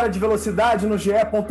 Hora de velocidade no GE.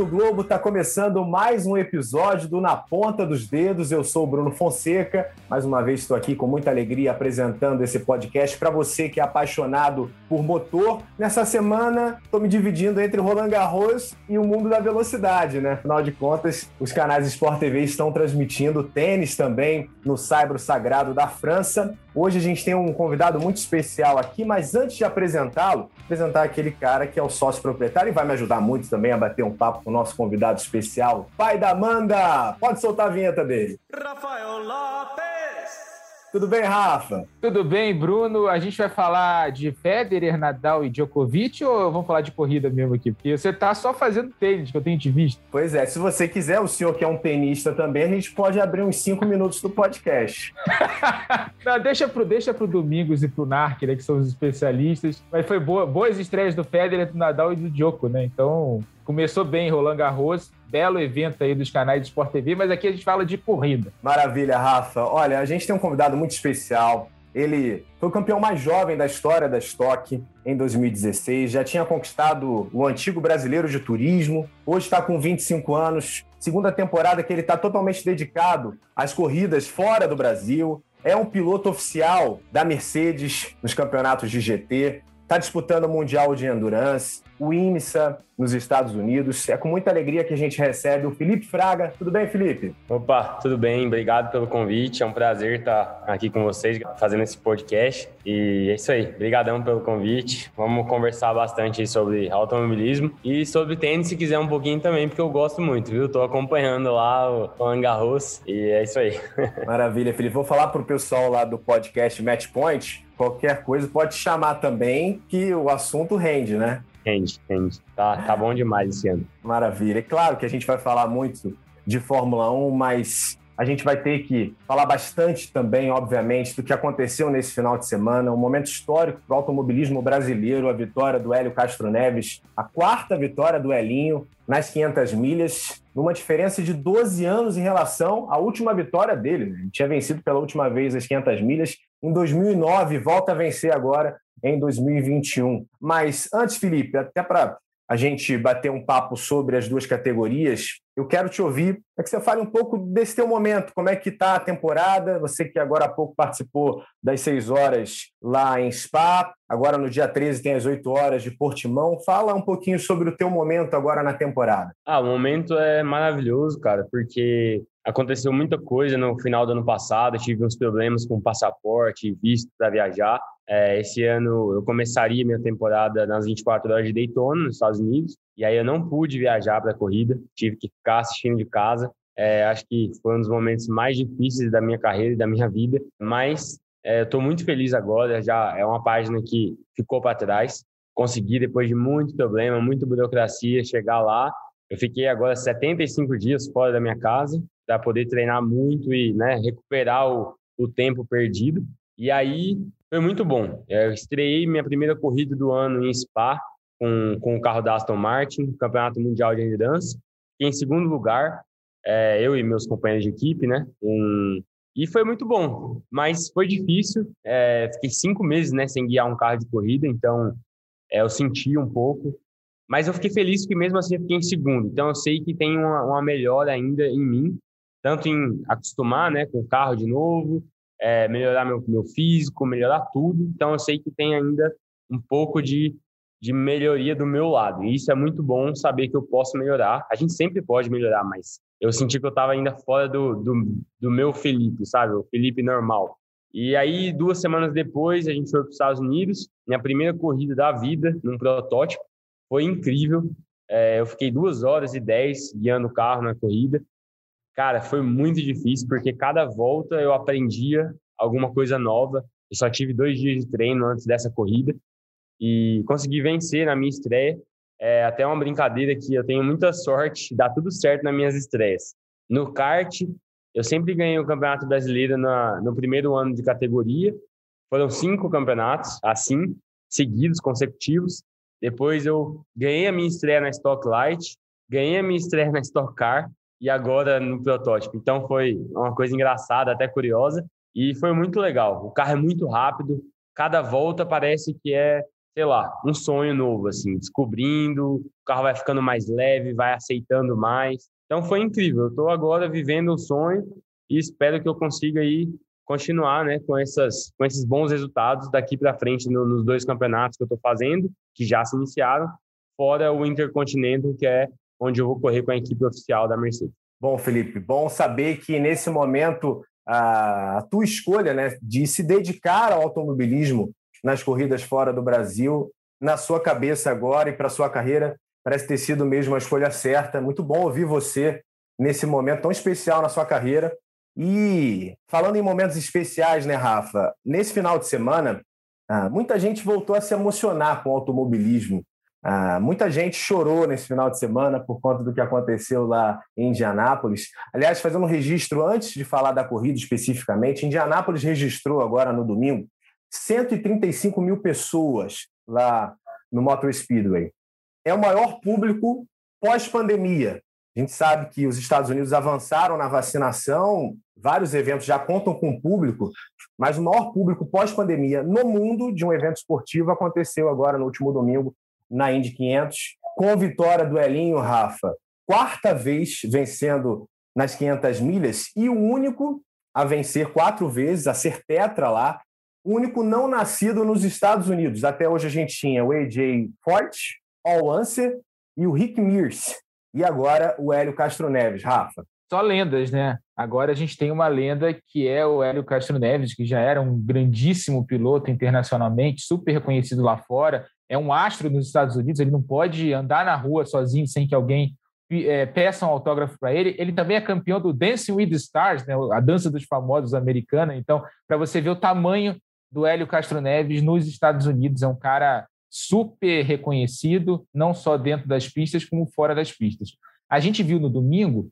Globo está começando mais um episódio do Na Ponta dos Dedos. Eu sou o Bruno Fonseca. Mais uma vez estou aqui com muita alegria apresentando esse podcast para você que é apaixonado por motor. Nessa semana estou me dividindo entre Roland Garros e o mundo da velocidade, né? Afinal de contas, os canais Sport TV estão transmitindo tênis também no Saibro Sagrado da França. Hoje a gente tem um convidado muito especial aqui, mas antes de apresentá-lo, apresentar aquele cara que é o sócio proprietário e vai me ajudar muito também a bater um papo com o nosso convidado especial, pai da Amanda. Pode soltar a vinheta dele. Rafael Lopes. Tudo bem, Rafa? Tudo bem, Bruno. A gente vai falar de Federer, Nadal e Djokovic ou vamos falar de corrida mesmo aqui? Porque você tá só fazendo tênis, que eu tenho te visto. Pois é, se você quiser, o senhor que é um tenista também, a gente pode abrir uns cinco minutos do podcast. Não, deixa pro, deixa pro Domingos e pro Narc, né, que são os especialistas. Mas foi boa, boas estreias do Federer, do Nadal e do Djoko, né? Então, começou bem Roland Garros belo evento aí dos canais de Sport TV, mas aqui a gente fala de corrida. Maravilha, Rafa. Olha, a gente tem um convidado muito especial. Ele foi o campeão mais jovem da história da Stock em 2016, já tinha conquistado o antigo brasileiro de turismo, hoje está com 25 anos, segunda temporada que ele está totalmente dedicado às corridas fora do Brasil. É um piloto oficial da Mercedes nos campeonatos de GT, está disputando o Mundial de Endurance, o IMSA nos Estados Unidos. É com muita alegria que a gente recebe o Felipe Fraga. Tudo bem, Felipe? Opa, tudo bem. Obrigado pelo convite. É um prazer estar aqui com vocês fazendo esse podcast. E é isso aí. Obrigadão pelo convite. Vamos conversar bastante sobre automobilismo e sobre tênis, se quiser um pouquinho também, porque eu gosto muito, viu? Estou acompanhando lá o Roland Garros e é isso aí. Maravilha, Felipe. Vou falar para o pessoal lá do podcast Match Point qualquer coisa pode chamar também, que o assunto rende, né? Rende, rende. Tá, tá bom demais esse ano. Maravilha. É claro que a gente vai falar muito de Fórmula 1, mas a gente vai ter que falar bastante também, obviamente, do que aconteceu nesse final de semana, um momento histórico para o automobilismo brasileiro, a vitória do Hélio Castro Neves, a quarta vitória do Elinho nas 500 milhas, numa diferença de 12 anos em relação à última vitória dele. Né? Ele tinha vencido pela última vez as 500 milhas em 2009, volta a vencer agora em 2021. Mas antes, Felipe, até para a gente bater um papo sobre as duas categorias, eu quero te ouvir, é que você fale um pouco desse teu momento, como é que está a temporada, você que agora há pouco participou das seis horas lá em Spa, agora no dia 13 tem as oito horas de Portimão, fala um pouquinho sobre o teu momento agora na temporada. Ah, o momento é maravilhoso, cara, porque aconteceu muita coisa no final do ano passado, tive uns problemas com passaporte, visto para viajar, é, esse ano eu começaria minha temporada nas 24 horas de Daytona, nos Estados Unidos, e aí eu não pude viajar para a corrida, tive que ficar assistindo de casa. É, acho que foi um dos momentos mais difíceis da minha carreira e da minha vida, mas é, estou muito feliz agora. Já é uma página que ficou para trás. Consegui, depois de muito problema, muita burocracia, chegar lá. Eu fiquei agora 75 dias fora da minha casa para poder treinar muito e né, recuperar o, o tempo perdido. E aí foi muito bom. É, eu estreiei minha primeira corrida do ano em Spa com, com o carro da Aston Martin, Campeonato Mundial de Endurance. Em segundo lugar, é, eu e meus companheiros de equipe, né? Um, e foi muito bom, mas foi difícil. É, fiquei cinco meses né, sem guiar um carro de corrida, então é, eu senti um pouco. Mas eu fiquei feliz que mesmo assim eu fiquei em segundo. Então eu sei que tem uma, uma melhora ainda em mim, tanto em acostumar né, com o carro de novo, é, melhorar meu, meu físico, melhorar tudo. Então, eu sei que tem ainda um pouco de, de melhoria do meu lado. E isso é muito bom saber que eu posso melhorar. A gente sempre pode melhorar, mas eu senti que eu estava ainda fora do, do, do meu Felipe, sabe? O Felipe normal. E aí, duas semanas depois, a gente foi para os Estados Unidos, minha primeira corrida da vida, num protótipo. Foi incrível. É, eu fiquei duas horas e dez guiando o carro na corrida. Cara, foi muito difícil, porque cada volta eu aprendia alguma coisa nova. Eu só tive dois dias de treino antes dessa corrida e consegui vencer na minha estreia. É até uma brincadeira que eu tenho muita sorte, dá tudo certo nas minhas estreias. No kart, eu sempre ganhei o Campeonato Brasileiro na, no primeiro ano de categoria Foram cinco campeonatos, assim, seguidos, consecutivos. Depois eu ganhei a minha estreia na Stock Light, ganhei a minha estreia na Stock Car e agora no protótipo. Então foi uma coisa engraçada, até curiosa, e foi muito legal. O carro é muito rápido, cada volta parece que é, sei lá, um sonho novo, assim, descobrindo, o carro vai ficando mais leve, vai aceitando mais. Então foi incrível. Eu estou agora vivendo o sonho e espero que eu consiga aí continuar, né, com essas, com esses bons resultados daqui para frente no, nos dois campeonatos que eu estou fazendo, que já se iniciaram, fora o Intercontinental, que é onde eu vou correr com a equipe oficial da Mercedes. Bom, Felipe, bom saber que nesse momento a tua escolha né, de se dedicar ao automobilismo nas corridas fora do Brasil, na sua cabeça agora e para sua carreira, parece ter sido mesmo a escolha certa. Muito bom ouvir você nesse momento tão especial na sua carreira. E falando em momentos especiais, né, Rafa? Nesse final de semana, ah, muita gente voltou a se emocionar com o automobilismo. Ah, muita gente chorou nesse final de semana por conta do que aconteceu lá em Indianápolis. Aliás, fazendo um registro antes de falar da corrida especificamente, Indianápolis registrou agora no domingo 135 mil pessoas lá no Motor Speedway. É o maior público pós-pandemia. A gente sabe que os Estados Unidos avançaram na vacinação, vários eventos já contam com público, mas o maior público pós-pandemia no mundo de um evento esportivo aconteceu agora no último domingo na Indy 500, com vitória do Elinho Rafa, quarta vez vencendo nas 500 milhas e o único a vencer quatro vezes, a ser tetra lá, o único não nascido nos Estados Unidos. Até hoje a gente tinha o AJ Forte, Al Unser e o Rick Mears. E agora o Hélio Castro Neves, Rafa. Só lendas, né? Agora a gente tem uma lenda que é o Hélio Castro Neves, que já era um grandíssimo piloto internacionalmente, super reconhecido lá fora, é um astro nos Estados Unidos, ele não pode andar na rua sozinho sem que alguém é, peça um autógrafo para ele. Ele também é campeão do Dancing with the Stars, né, a dança dos famosos americana. Então, para você ver o tamanho do Hélio Castro Neves nos Estados Unidos, é um cara super reconhecido, não só dentro das pistas, como fora das pistas. A gente viu no domingo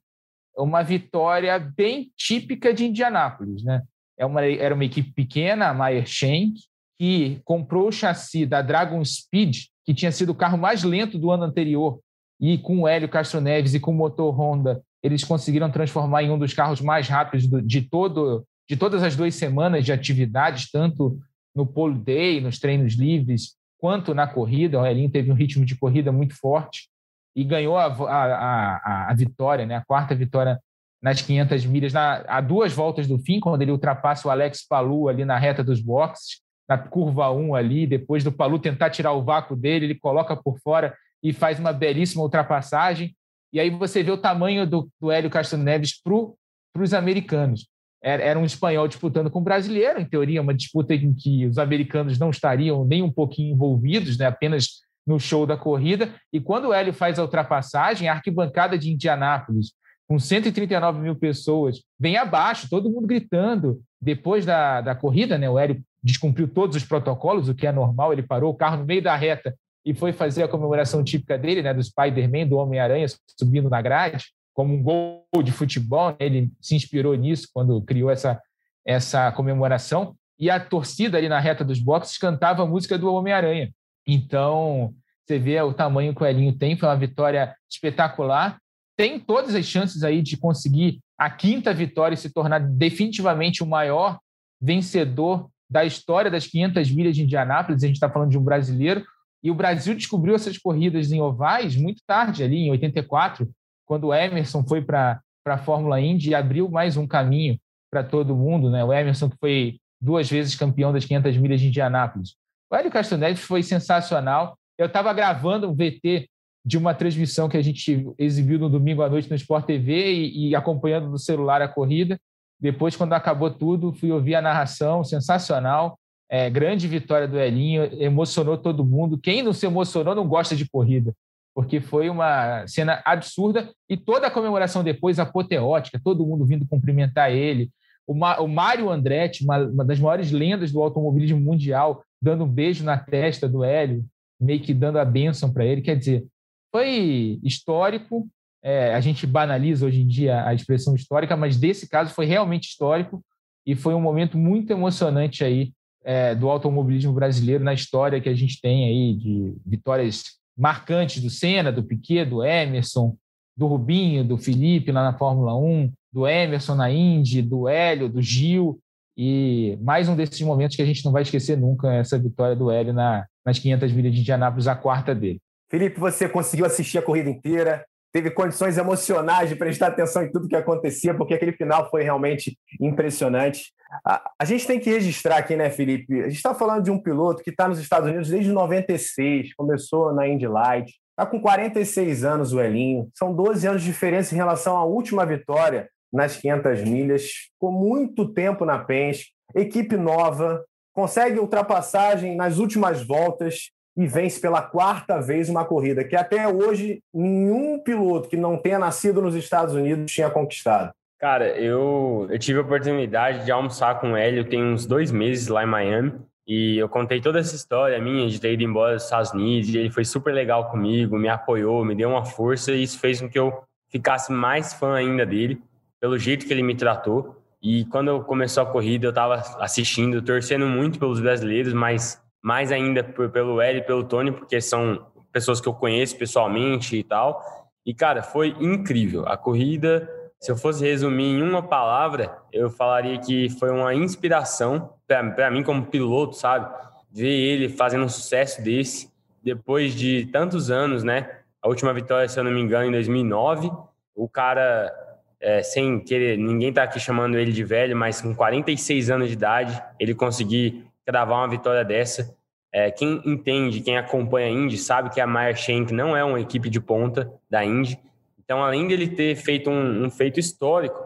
uma vitória bem típica de Indianápolis, né? É uma, era uma equipe pequena, a Meyer Shank, que comprou o chassi da Dragon Speed, que tinha sido o carro mais lento do ano anterior, e com o Hélio Castro Neves e com o motor Honda, eles conseguiram transformar em um dos carros mais rápidos de, todo, de todas as duas semanas de atividades, tanto no pole day, nos treinos livres, quanto na corrida. O Elinho teve um ritmo de corrida muito forte e ganhou a, a, a, a vitória, né? a quarta vitória nas 500 milhas, na, a duas voltas do fim, quando ele ultrapassa o Alex Palu ali na reta dos boxes na curva 1 ali, depois do Palu tentar tirar o vácuo dele, ele coloca por fora e faz uma belíssima ultrapassagem. E aí você vê o tamanho do, do Hélio Castro Neves para os americanos. Era, um espanhol disputando com um brasileiro, em teoria, uma disputa em que os americanos não estariam nem um pouquinho envolvidos, né, apenas no show da corrida. E quando o Hélio faz a ultrapassagem, a arquibancada de Indianápolis, com 139 mil pessoas, vem abaixo, todo mundo gritando. Depois da, da corrida, né, o Hélio descumpriu todos os protocolos, o que é normal, ele parou o carro no meio da reta e foi fazer a comemoração típica dele, né, do Spider-Man, do Homem-Aranha, subindo na grade, como um gol de futebol. Né, ele se inspirou nisso quando criou essa, essa comemoração. E a torcida ali na reta dos boxes cantava a música do Homem-Aranha. Então, você vê o tamanho que o Elinho tem, foi uma vitória espetacular. Tem todas as chances aí de conseguir a quinta vitória e se tornar definitivamente o maior vencedor da história das 500 milhas de Indianápolis, a gente está falando de um brasileiro, e o Brasil descobriu essas corridas em ovais muito tarde, ali em 84, quando o Emerson foi para a Fórmula Indy e abriu mais um caminho para todo mundo. Né? O Emerson, que foi duas vezes campeão das 500 milhas de Indianápolis. O Hélio Castro Neves foi sensacional. Eu estava gravando um VT de uma transmissão que a gente exibiu no domingo à noite no Sport TV e, e acompanhando no celular a corrida. Depois, quando acabou tudo, fui ouvir a narração, sensacional. É, grande vitória do Elinho, emocionou todo mundo. Quem não se emocionou não gosta de corrida, porque foi uma cena absurda e toda a comemoração depois apoteótica, todo mundo vindo cumprimentar ele. O, Mário Andretti, uma, uma, das maiores lendas do automobilismo mundial, dando um beijo na testa do Hélio, meio que dando a bênção para ele. Quer dizer, foi histórico é, a gente banaliza hoje em dia a expressão histórica, mas desse caso foi realmente histórico e foi um momento muito emocionante aí é, do automobilismo brasileiro na história que a gente tem aí de vitórias marcantes do Senna, do Piquet, do Emerson, do Rubinho, do Felipe lá na Fórmula 1, do Emerson na Indy, do Hélio, do Gil. E mais um desses momentos que a gente não vai esquecer nunca, essa vitória do Hélio na, nas 500 milhas de Indianápolis, a quarta dele. Felipe, você conseguiu assistir a corrida inteira, teve condições emocionais de prestar atenção em tudo que acontecia, porque aquele final foi realmente impressionante. A, a gente tem que registrar aqui, né, Felipe? A gente está falando de um piloto que está nos Estados Unidos desde 96, começou na Indy Light, está com 46 anos o Elinho, são 12 anos de diferença em relação à última vitória nas 500 milhas, ficou muito tempo na Penske, equipe nova, consegue ultrapassagem nas últimas voltas, e vence pela quarta vez uma corrida que até hoje nenhum piloto que não tenha nascido nos Estados Unidos tinha conquistado. Cara, eu, eu tive a oportunidade de almoçar com o Hélio tem uns dois meses lá em Miami e eu contei toda essa história minha de ter ido embora dos Estados Unidos e ele foi super legal comigo, me apoiou, me deu uma força e isso fez com que eu ficasse mais fã ainda dele, pelo jeito que ele me tratou. E quando começou a corrida, eu estava assistindo, torcendo muito pelos brasileiros, mas mais ainda pelo Hélio e pelo Tony, porque são pessoas que eu conheço pessoalmente e tal. E, cara, foi incrível. A corrida, se eu fosse resumir em uma palavra, eu falaria que foi uma inspiração para mim como piloto, sabe? Ver ele fazendo um sucesso desse, depois de tantos anos, né? A última vitória, se eu não me engano, em 2009. O cara, é, sem querer, ninguém tá aqui chamando ele de velho, mas com 46 anos de idade, ele conseguir cravar uma vitória dessa. É, quem entende, quem acompanha a Indy, sabe que a Meyer Shank não é uma equipe de ponta da Indy. Então, além dele ter feito um, um feito histórico,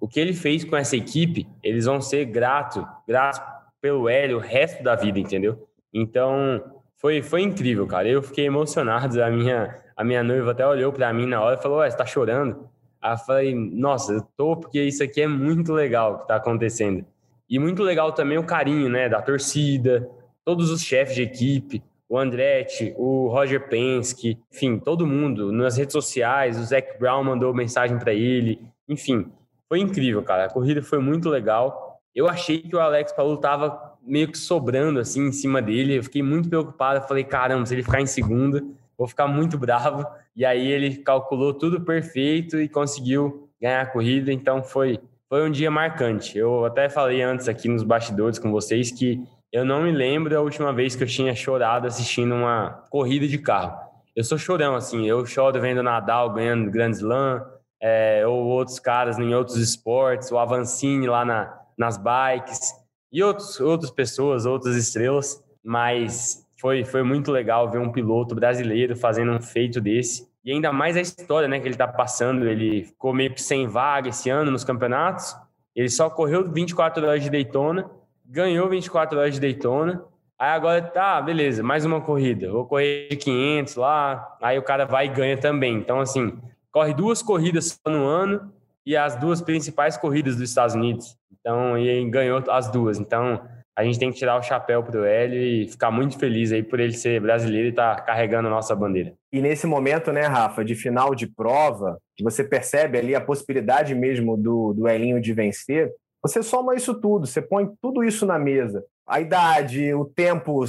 o que ele fez com essa equipe, eles vão ser gratos, gratos pelo Hélio o resto da vida, entendeu? Então, foi, foi incrível, cara. Eu fiquei emocionado. A minha, a minha noiva até olhou para mim na hora e falou: Ué, você tá chorando? Aí eu falei: Nossa, eu tô porque isso aqui é muito legal que tá acontecendo. E muito legal também o carinho, né, da torcida, todos os chefes de equipe, o Andretti, o Roger Penske, enfim, todo mundo nas redes sociais, o Zac Brown mandou mensagem para ele, enfim, foi incrível, cara. A corrida foi muito legal. Eu achei que o Alex Paulo tava meio que sobrando assim em cima dele. Eu fiquei muito preocupado. Falei, caramba, se ele ficar em segunda, vou ficar muito bravo. E aí ele calculou tudo perfeito e conseguiu ganhar a corrida. Então foi foi um dia marcante. Eu até falei antes aqui nos bastidores com vocês que eu não me lembro da última vez que eu tinha chorado assistindo uma corrida de carro. Eu sou chorão, assim, eu choro vendo Nadal ganhando Grand Slam, é, ou outros caras em outros esportes, o Avancini lá na, nas bikes, e outros, outras pessoas, outras estrelas, mas foi, foi muito legal ver um piloto brasileiro fazendo um feito desse. E ainda mais a história né, que ele está passando. Ele ficou meio que sem vaga esse ano nos campeonatos. Ele só correu 24 horas de Daytona, ganhou 24 horas de Daytona. Aí agora tá, beleza, mais uma corrida. Vou correr de 500 lá. Aí o cara vai e ganha também. Então, assim, corre duas corridas no ano e as duas principais corridas dos Estados Unidos. Então, e ganhou as duas. Então, a gente tem que tirar o chapéu pro Hélio e ficar muito feliz aí por ele ser brasileiro e estar tá carregando a nossa bandeira. E nesse momento, né, Rafa, de final de prova, que você percebe ali a possibilidade mesmo do, do Elinho de vencer, você soma isso tudo, você põe tudo isso na mesa. A idade, o tempo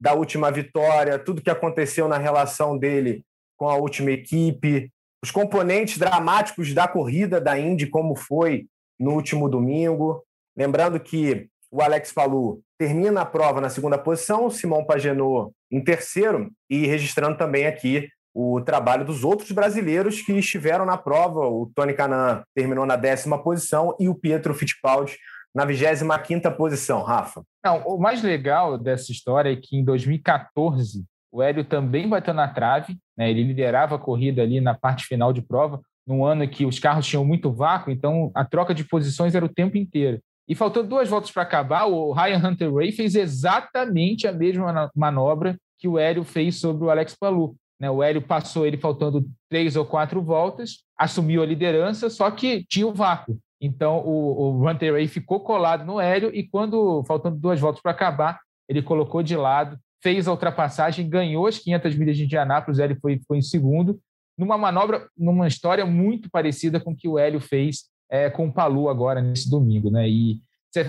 da última vitória, tudo que aconteceu na relação dele com a última equipe, os componentes dramáticos da corrida da Indy, como foi no último domingo. Lembrando que o Alex Palu termina a prova na segunda posição, o Simão Pagenot em terceiro, e registrando também aqui o trabalho dos outros brasileiros que estiveram na prova. O Tony Canan terminou na décima posição e o Pietro Fittipaldi na 25 posição, Rafa. Não, o mais legal dessa história é que em 2014 o Hélio também bateu na trave, né? ele liderava a corrida ali na parte final de prova, num ano que os carros tinham muito vácuo, então a troca de posições era o tempo inteiro. E faltando duas voltas para acabar, o Ryan Hunter Ray fez exatamente a mesma manobra que o Hélio fez sobre o Alex Palu. Né? O Hélio passou ele faltando três ou quatro voltas, assumiu a liderança, só que tinha o vácuo. Então o, o Hunter ficou colado no Hélio e quando, faltando duas voltas para acabar, ele colocou de lado, fez a ultrapassagem, ganhou as 500 milhas de Indianápolis, o Hélio foi, foi em segundo, numa manobra, numa história muito parecida com o que o Hélio fez é, com o Palu agora nesse domingo, né? E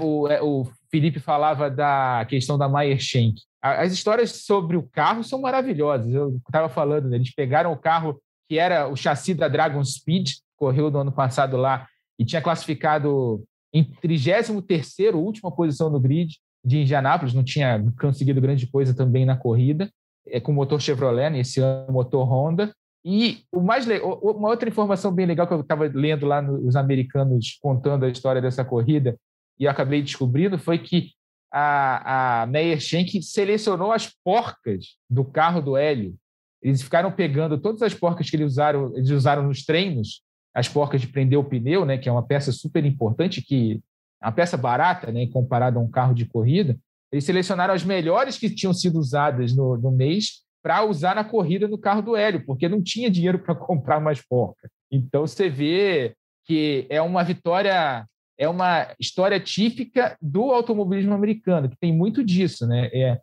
o, é, o Felipe falava da questão da Meyer Shank. As histórias sobre o carro são maravilhosas. Eu estava falando, né? eles pegaram o carro que era o chassi da Dragon Speed, correu no ano passado lá e tinha classificado em 33º, última posição no grid de Indianápolis, não tinha conseguido grande coisa também na corrida, é com motor Chevrolet, nesse né, ano motor Honda. E o mais uma outra informação bem legal que eu estava lendo lá nos americanos contando a história dessa corrida e acabei descobrindo foi que a, a Meyer Shank selecionou as porcas do carro do Hélio. Eles ficaram pegando todas as porcas que eles usaram, eles usaram nos treinos, as porcas de prender o pneu, né, que é uma peça super importante, que é uma peça barata, né, comparada a um carro de corrida. Eles selecionaram as melhores que tinham sido usadas no, no mês para usar na corrida do carro do Hélio, porque não tinha dinheiro para comprar mais porca. Então você vê que é uma vitória é uma história típica do automobilismo americano, que tem muito disso, né? É,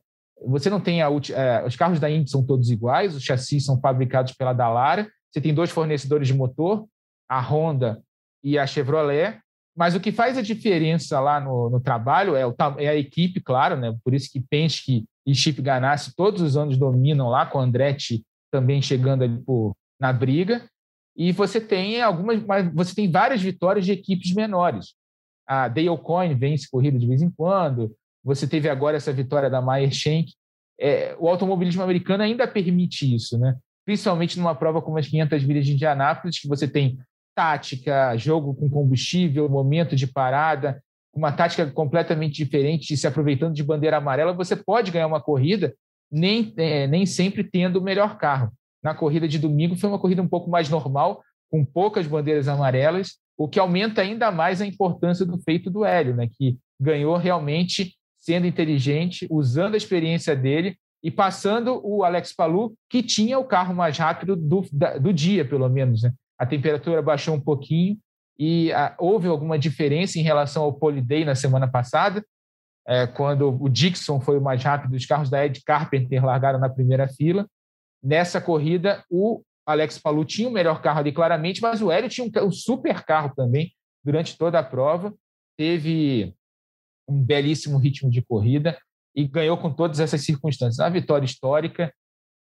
você não tem a, é, os carros da Indy são todos iguais, os chassis são fabricados pela Dallara, você tem dois fornecedores de motor, a Honda e a Chevrolet, mas o que faz a diferença lá no, no trabalho é, o, é, a equipe, claro, né? Por isso que Penske e Chip Ganassi todos os anos dominam lá, com Andretti também chegando ali por, na briga. E você tem algumas, mas você tem várias vitórias de equipes menores a Dale Coyne vence corrida de vez em quando, você teve agora essa vitória da Meyer Shank. É, o automobilismo americano ainda permite isso, né? principalmente numa prova como as 500 milhas de Indianápolis, que você tem tática, jogo com combustível, momento de parada, uma tática completamente diferente, se aproveitando de bandeira amarela, você pode ganhar uma corrida, nem, é, nem sempre tendo o melhor carro. Na corrida de domingo foi uma corrida um pouco mais normal, com poucas bandeiras amarelas, o que aumenta ainda mais a importância do feito do Hélio, né, que ganhou realmente sendo inteligente, usando a experiência dele e passando o Alex Palu, que tinha o carro mais rápido do, do dia, pelo menos. Né? A temperatura baixou um pouquinho e a, ah, houve alguma diferença em relação ao Poliday na semana passada, é, quando o Dixon foi o mais rápido, os carros da Ed Carpenter largaram na primeira fila. Nessa corrida, o Alex Palu tinha o melhor carro ali claramente, mas o Hélio tinha um, um super carro também durante toda a prova. Teve um belíssimo ritmo de corrida e ganhou com todas essas circunstâncias. Uma vitória histórica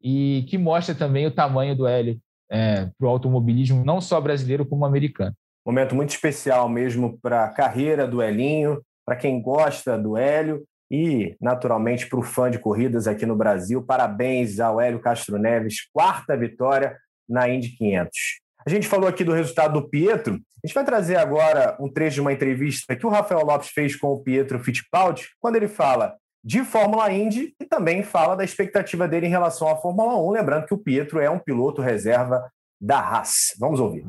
e que mostra também o tamanho do Hélio é, para o automobilismo, não só brasileiro como americano. Momento muito especial mesmo para a carreira do Elinho, para quem gosta do Hélio e, naturalmente, para o fã de corridas aqui no Brasil. Parabéns ao Hélio Castro Neves, quarta vitória na Indy 500. A gente falou aqui do resultado do Pietro. A gente vai trazer agora um trecho de uma entrevista que o Rafael Lopes fez com o Pietro Fittipaldi, quando ele fala de Fórmula Indy e também fala da expectativa dele em relação à Fórmula 1. Lembrando que o Pietro é um piloto reserva da Haas. Vamos ouvir.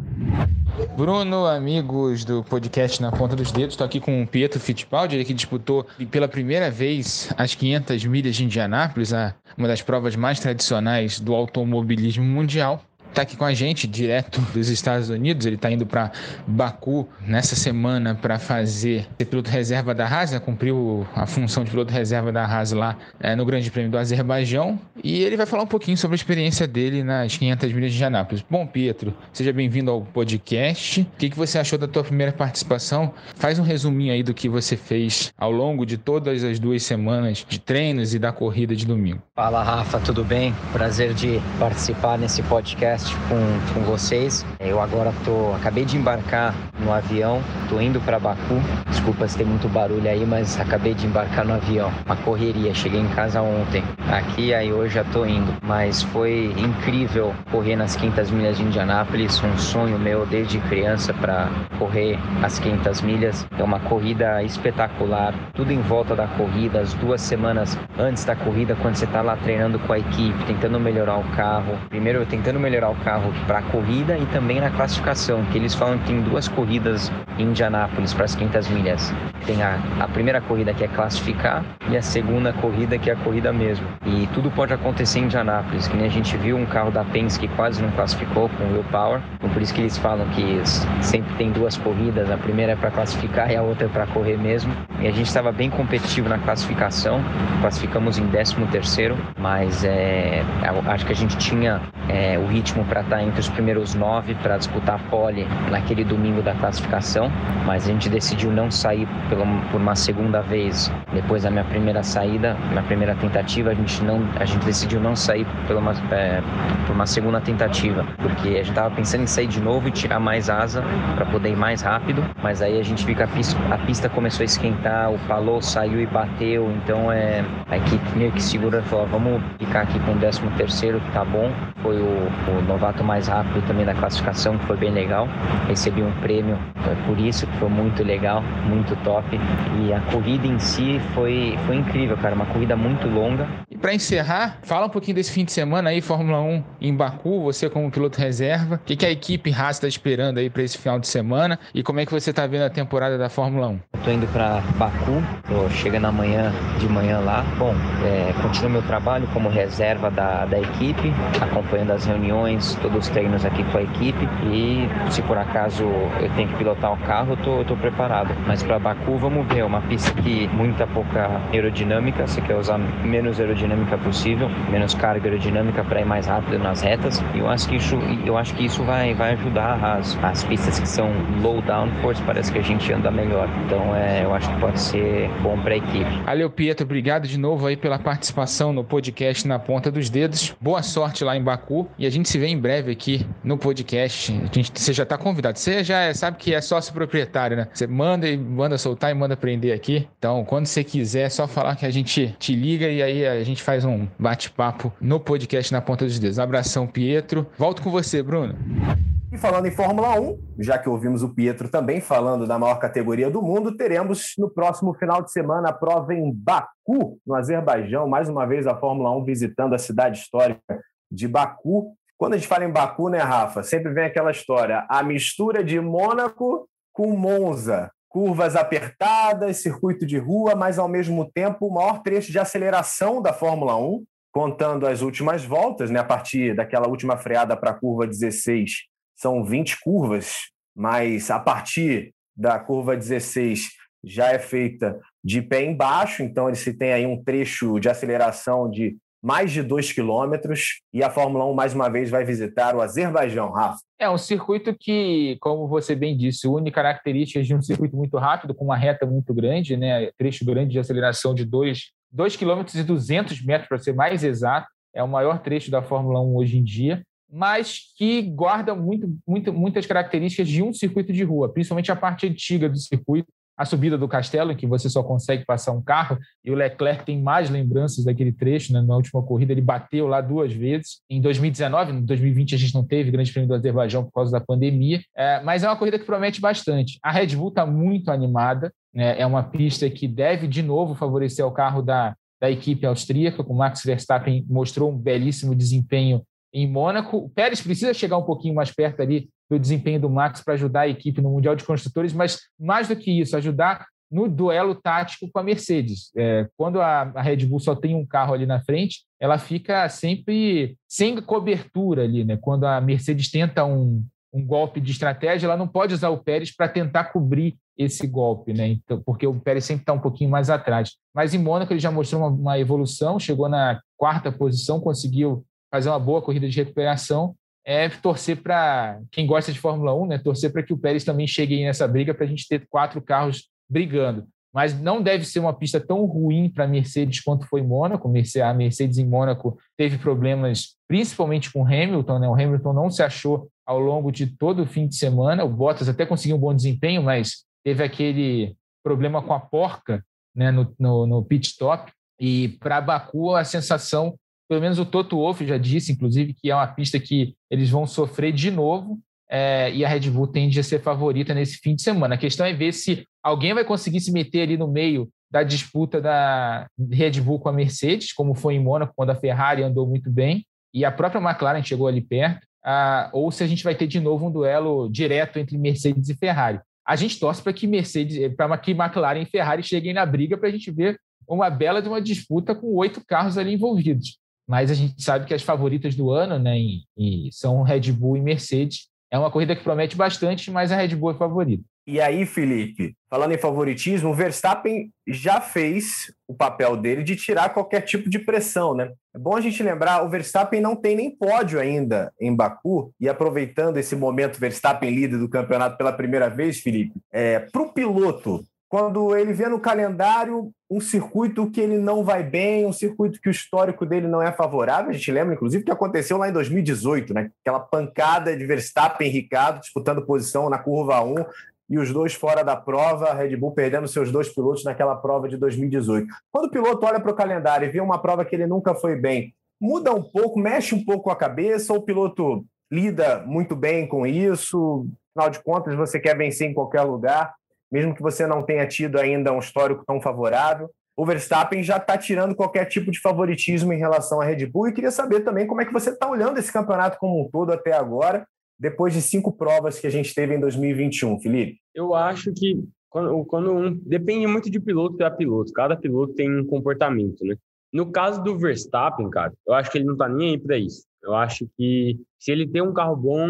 Bruno, amigos do podcast Na Ponta dos Dedos, estou aqui com o Pietro Fittipaldi, ele que disputou pela primeira vez as 500 milhas de Indianápolis, uma das provas mais tradicionais do automobilismo mundial está aqui com a gente, direto dos Estados Unidos. Ele está indo para Baku nessa semana para fazer piloto reserva da Haas, né? cumpriu a função de piloto reserva da Haas lá é, no Grande Prêmio do Azerbaijão. E ele vai falar um pouquinho sobre a experiência dele nas 500 milhas de Anápolis. Bom, Pietro, seja bem-vindo ao podcast. O que, que você achou da tua primeira participação? Faz um resuminho aí do que você fez ao longo de todas as duas semanas de treinos e da corrida de domingo. Fala, Rafa, tudo bem? Prazer de participar nesse podcast podcast com, com vocês. Eu agora tô, acabei de embarcar no avião, tô indo para Baku. Desculpa se tem muito barulho aí, mas acabei de embarcar no avião. Uma correria, cheguei em casa ontem. Aqui aí hoje já tô indo, mas foi incrível correr nas 500 milhas de Indianápolis, um sonho meu desde criança para correr as 500 milhas. É uma corrida espetacular, tudo em volta da corrida, as duas semanas antes da corrida, quando você tá lá treinando com a equipe, tentando melhorar o carro. Primeiro tentando melhorar o carro para a corrida e também na classificação, que eles falam que tem duas corridas em Indianápolis para as 500 milhas. Tem a, a primeira corrida que é classificar e a segunda corrida que é a corrida mesmo. E tudo pode acontecer em Indianápolis, que nem a gente viu um carro da Penske que quase não classificou com o Power. Então por isso que eles falam que sempre tem duas corridas, a primeira é para classificar e a outra é para correr mesmo. E a gente estava bem competitivo na classificação, classificamos em 13 terceiro, mas é, acho que a gente tinha é, o ritmo para estar tá entre os primeiros nove para disputar a pole naquele domingo da classificação, mas a gente decidiu não sair pela, por uma segunda vez depois da minha primeira saída, minha primeira tentativa, a gente não, a gente decidiu não sair pela uma, é, por uma segunda tentativa, porque a gente estava pensando em sair de novo e tirar mais asa para poder ir mais rápido, mas aí a gente fica a pista, a pista começou a esquentar, o falou saiu e bateu, então é a equipe meio que segura falou, vamos ficar aqui com o 13 terceiro que tá bom. Foi o, o novato mais rápido também da classificação, que foi bem legal. Recebi um prêmio por isso, que foi muito legal, muito top. E a corrida em si foi, foi incrível, cara, uma corrida muito longa. Para encerrar, fala um pouquinho desse fim de semana aí, Fórmula 1 em Baku, você como piloto reserva. O que, que a equipe Haas está esperando aí para esse final de semana e como é que você está vendo a temporada da Fórmula 1? Estou indo para Baku, tô chegando amanhã de manhã lá. Bom, é, continuo meu trabalho como reserva da, da equipe, acompanhando as reuniões, todos os treinos aqui com a equipe e se por acaso eu tenho que pilotar o carro, eu tô, preparado. Mas para Baku, vamos ver, é uma pista que muita pouca aerodinâmica, você quer usar menos aerodinâmica possível, menos carga aerodinâmica para ir mais rápido nas retas. E eu acho que isso, eu acho que isso vai, vai ajudar as, as pistas que são low downforce, parece que a gente anda melhor. Então é, eu acho que pode ser bom para a equipe. Valeu, Pietro, obrigado de novo aí pela participação no podcast na ponta dos dedos. Boa sorte lá em Baku e a gente se vê em breve aqui no podcast. A gente, você já está convidado. Você já é, sabe que é sócio proprietário, né? Você manda e manda soltar e manda prender aqui. Então, quando você quiser, é só falar que a gente te liga e aí a gente faz um bate-papo no podcast na ponta dos dedos. Abração, Pietro. Volto com você, Bruno. E falando em Fórmula 1, já que ouvimos o Pietro também falando da maior categoria do mundo, teremos no próximo final de semana a prova em Baku, no Azerbaijão. Mais uma vez a Fórmula 1 visitando a cidade histórica de Baku. Quando a gente fala em Baku, né, Rafa? Sempre vem aquela história: a mistura de Mônaco com Monza. Curvas apertadas, circuito de rua, mas ao mesmo tempo o maior trecho de aceleração da Fórmula 1, contando as últimas voltas, né, a partir daquela última freada para a curva 16 são 20 curvas, mas a partir da curva 16 já é feita de pé embaixo, então se tem aí um trecho de aceleração de mais de 2 quilômetros e a Fórmula 1 mais uma vez vai visitar o Azerbaijão, Rafa. É um circuito que, como você bem disse, une características de um circuito muito rápido, com uma reta muito grande, né? trecho grande de aceleração de 2 km e 200 metros, para ser mais exato. É o maior trecho da Fórmula 1 hoje em dia mas que guarda muito, muito, muitas características de um circuito de rua, principalmente a parte antiga do circuito, a subida do castelo, em que você só consegue passar um carro, e o Leclerc tem mais lembranças daquele trecho, né? na última corrida ele bateu lá duas vezes, em 2019, em 2020 a gente não teve grande prêmio do Azerbaijão por causa da pandemia, é, mas é uma corrida que promete bastante. A Red Bull está muito animada, né? é uma pista que deve de novo favorecer o carro da, da equipe austríaca, com Max Verstappen mostrou um belíssimo desempenho em Mônaco. O Pérez precisa chegar um pouquinho mais perto ali do desempenho do Max para ajudar a equipe no Mundial de Construtores, mas mais do que isso, ajudar no duelo tático com a Mercedes. É, quando a, a, Red Bull só tem um carro ali na frente, ela fica sempre sem cobertura ali, né? Quando a Mercedes tenta um, um golpe de estratégia, ela não pode usar o Pérez para tentar cobrir esse golpe, né? Então, porque o Pérez sempre está um pouquinho mais atrás. Mas em Mônaco ele já mostrou uma, uma evolução, chegou na quarta posição, conseguiu fazer uma boa corrida de recuperação, é torcer para quem gosta de Fórmula 1, né? Torcer para que o Pérez também chegue nessa briga para a gente ter quatro carros brigando. Mas não deve ser uma pista tão ruim para a Mercedes quanto foi Mônaco. A Mercedes em Mônaco teve problemas, principalmente com Hamilton. Né? O Hamilton não se achou ao longo de todo o fim de semana. O Bottas até conseguiu um bom desempenho, mas teve aquele problema com a porca né? no, no, no pit stop. E para Baku, a sensação pelo menos o Toto Wolff já disse, inclusive, que é uma pista que eles vão sofrer de novo é, e a Red Bull tende a ser favorita nesse fim de semana. A questão é ver se alguém vai conseguir se meter ali no meio da disputa da Red Bull com a Mercedes, como foi em Mônaco, quando a Ferrari andou muito bem, e a própria McLaren chegou ali perto, ah, ou se a gente vai ter de novo um duelo direto entre Mercedes e Ferrari. A gente torce para que Mercedes, para que McLaren e Ferrari cheguem na briga para a gente ver uma bela de uma disputa com oito carros ali envolvidos mas a gente sabe que as favoritas do ano né, e, e são Red Bull e Mercedes. É uma corrida que promete bastante, mas a Red Bull é favorita. E aí, Felipe, falando em favoritismo, o Verstappen já fez o papel dele de tirar qualquer tipo de pressão, né? É bom a gente lembrar, o Verstappen não tem nem pódio ainda em Baku, e aproveitando esse momento Verstappen líder do campeonato pela primeira vez, Felipe, é, para o piloto quando ele vê no calendário um circuito que ele não vai bem, um circuito que o histórico dele não é favorável. A gente lembra, inclusive, que aconteceu lá em 2018, né? Aquela pancada de Verstappen e Ricardo disputando posição na curva 1 e os dois fora da prova, Red Bull perdendo seus dois pilotos naquela prova de 2018. Quando o piloto olha para o calendário e vê uma prova que ele nunca foi bem, muda um pouco, mexe um pouco a cabeça, ou o piloto lida muito bem com isso? Afinal de contas, você quer vencer em qualquer lugar mesmo que você não tenha tido ainda um histórico tão favorável. O Verstappen já está tirando qualquer tipo de favoritismo em relação à Red Bull e queria saber também como é que você está olhando esse campeonato como um todo até agora, depois de cinco provas que a gente teve em 2021, Felipe. Eu acho que quando, quando um, depende muito de piloto para piloto, cada piloto tem um comportamento, né? No caso do Verstappen, cara, eu acho que ele não está nem aí para isso. Eu acho que se ele tem um carro bom,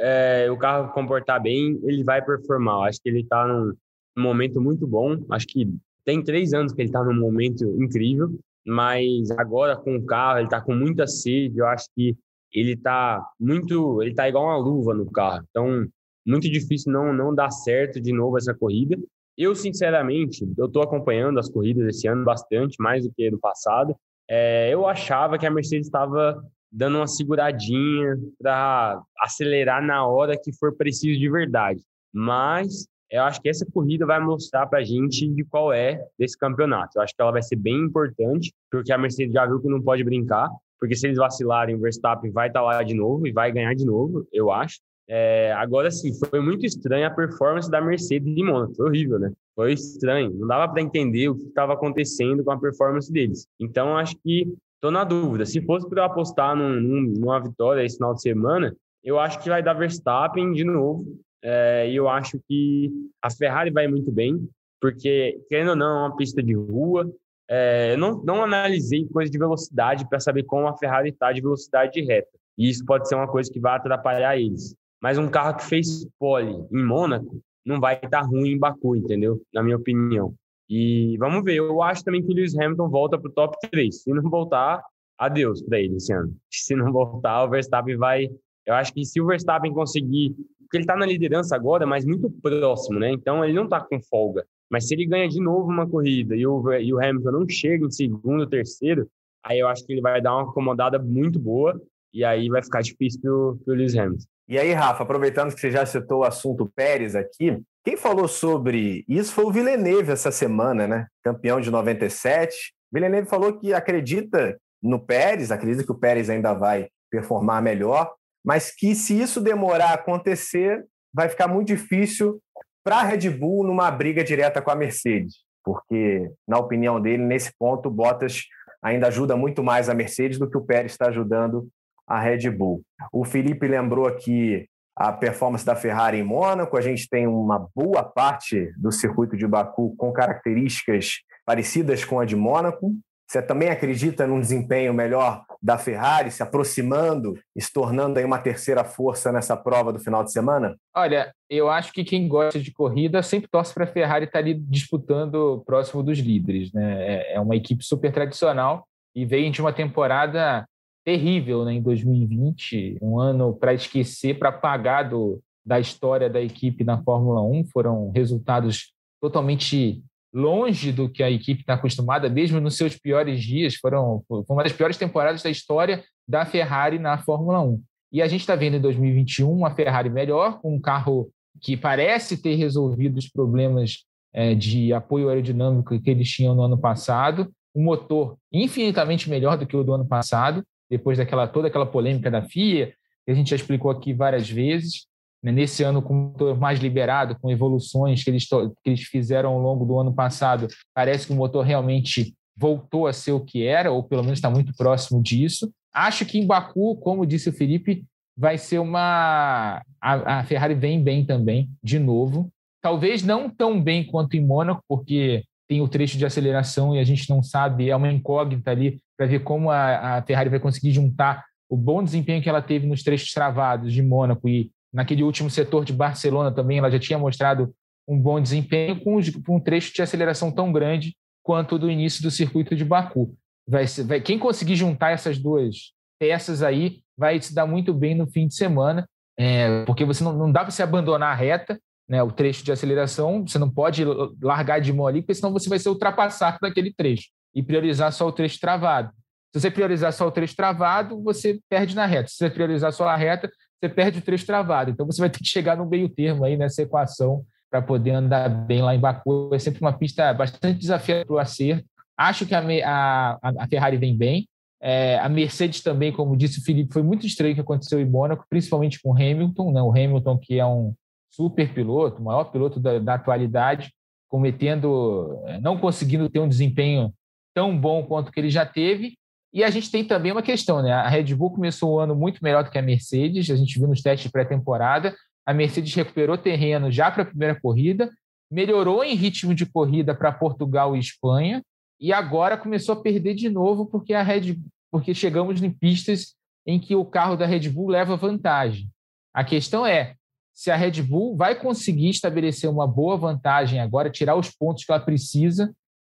é, o carro comportar bem, ele vai performar. Acho que ele está num, momento muito bom. Acho que tem três anos que ele está num momento incrível, mas agora com o carro, ele está com muita sede. Eu acho que ele está muito, ele está igual uma luva no carro. Então, muito difícil não não dar certo de novo essa corrida. Eu, sinceramente, eu estou acompanhando as corridas esse ano bastante, mais do que no passado. É, eu achava que a Mercedes estava dando uma seguradinha para acelerar na hora que for preciso de verdade. Mas eu acho que essa corrida vai mostrar para a gente de qual é desse campeonato. Eu acho que ela vai ser bem importante, porque a Mercedes já viu que não pode brincar, porque se eles vacilarem, o Verstappen vai estar tá lá de novo e vai ganhar de novo, eu acho. É, agora sim, foi muito estranha a performance da Mercedes de Mônaco, foi horrível, né? Foi estranho, não dava para entender o que estava acontecendo com a performance deles. Então, acho que Tô na dúvida. Se fosse para apostar num, numa vitória esse final de semana, eu acho que vai dar Verstappen de novo. É, e eu acho que a Ferrari vai muito bem, porque, querendo ou não, é uma pista de rua. É, eu não, não analisei coisa de velocidade para saber como a Ferrari está de velocidade de reta. E isso pode ser uma coisa que vai atrapalhar eles. Mas um carro que fez pole em Mônaco não vai estar tá ruim em Baku, entendeu? Na minha opinião. E vamos ver, eu acho também que o Lewis Hamilton volta para o top 3. Se não voltar, adeus para ele esse ano. Se não voltar, o Verstappen vai. Eu acho que se o Verstappen conseguir. Porque ele está na liderança agora, mas muito próximo, né? Então ele não está com folga. Mas se ele ganha de novo uma corrida e o, e o Hamilton não chega em segundo, terceiro, aí eu acho que ele vai dar uma acomodada muito boa e aí vai ficar difícil para o Lewis Hamilton. E aí, Rafa, aproveitando que você já citou o assunto Pérez aqui, quem falou sobre isso foi o Villeneuve essa semana, né? Campeão de 97. Villeneuve falou que acredita no Pérez, acredita que o Pérez ainda vai performar melhor, mas que se isso demorar a acontecer, vai ficar muito difícil para a Red Bull numa briga direta com a Mercedes, porque, na opinião dele, nesse ponto, o Bottas ainda ajuda muito mais a Mercedes do que o Pérez está ajudando a Red Bull. O Felipe lembrou aqui a performance da Ferrari em Mônaco, a gente tem uma boa parte do circuito de Baku com características parecidas com a de Mônaco. Você também acredita num desempenho melhor da Ferrari, se aproximando e se tornando aí uma terceira força nessa prova do final de semana? Olha, eu acho que quem gosta de corrida sempre torce para a Ferrari estar tá ali disputando próximo dos líderes. Né? É, é uma equipe super tradicional e vem de uma temporada terrível né, em 2020, um ano para esquecer, para apagar do, da história da equipe na Fórmula 1. Foram resultados totalmente longe do que a equipe está acostumada, mesmo nos seus piores dias. Foram foi uma das piores temporadas da história da Ferrari na Fórmula 1. E a gente está vendo em 2021 uma Ferrari melhor, com um carro que parece ter resolvido os problemas é, de apoio aerodinâmico que eles tinham no ano passado, um motor infinitamente melhor do que o do ano passado, depois daquela toda aquela polêmica da FIA, que a gente já explicou aqui várias vezes. Né? Nesse ano, com o motor mais liberado, com evoluções que eles, que eles fizeram ao longo do ano passado, parece que o motor realmente voltou a ser o que era, ou pelo menos está muito próximo disso. Acho que em Baku, como disse o Felipe, vai ser uma. A, a Ferrari vem bem também, de novo. Talvez não tão bem quanto em Mônaco, porque tem o trecho de aceleração e a gente não sabe, é uma incógnita ali para ver como a, a, Ferrari vai conseguir juntar o bom desempenho que ela teve nos trechos travados de Mônaco e naquele último setor de Barcelona também, ela já tinha mostrado um bom desempenho com um trecho de aceleração tão grande quanto do início do circuito de Baku. Vai, vai, quem conseguir juntar essas duas peças aí vai se dar muito bem no fim de semana, é, porque você não, não dá para se abandonar a reta, né, o trecho de aceleração, você não pode largar de mão ali, porque senão você vai ser ultrapassado naquele trecho e priorizar só o trecho travado. Se você priorizar só o trecho travado, você perde na reta. Se você priorizar só a reta, você perde o trecho travado. Então você vai ter que chegar no meio termo aí nessa equação para poder andar bem lá em Baku. É sempre uma pista bastante desafiadora para o acerto. Acho que a, a, a Ferrari vem bem. É, a Mercedes também, como disse o Felipe, foi muito estranho o que aconteceu em Mônaco, principalmente com o Hamilton, né? o Hamilton que é um super piloto, o maior piloto da, da atualidade, cometendo, é, não conseguindo ter um desempenho tão bom quanto que ele já teve. E a gente tem também uma questão, né? A Red Bull começou o ano muito melhor do que a Mercedes, a gente viu nos testes de pré-temporada. A Mercedes recuperou terreno já para a primeira corrida, melhorou em ritmo de corrida para Portugal e Espanha, e agora começou a perder de novo porque a Red porque chegamos em pistas em que o carro da Red Bull leva vantagem. A questão é se a Red Bull vai conseguir estabelecer uma boa vantagem agora, tirar os pontos que ela precisa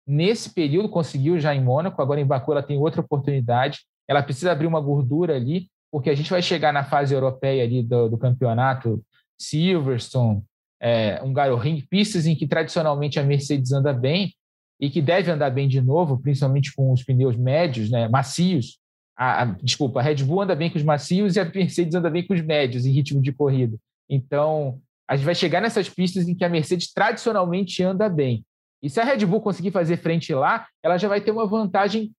nesse período, conseguiu já em Mônaco, agora em Baku ela tem outra oportunidade, ela precisa abrir uma gordura ali, porque a gente vai chegar na fase europeia ali do, do campeonato, Silverstone, é, um Ring, pistas em que tradicionalmente a Mercedes anda bem e que deve andar bem de novo, principalmente com os pneus médios, né, macios. A, a, desculpa, a Red Bull anda bem com os macios e a Mercedes anda bem com os médios em ritmo de corrida. Então, a gente vai chegar nessas pistas em que a Mercedes tradicionalmente anda bem. E se a Red Bull conseguir fazer frente lá, ela já vai ter uma vantagem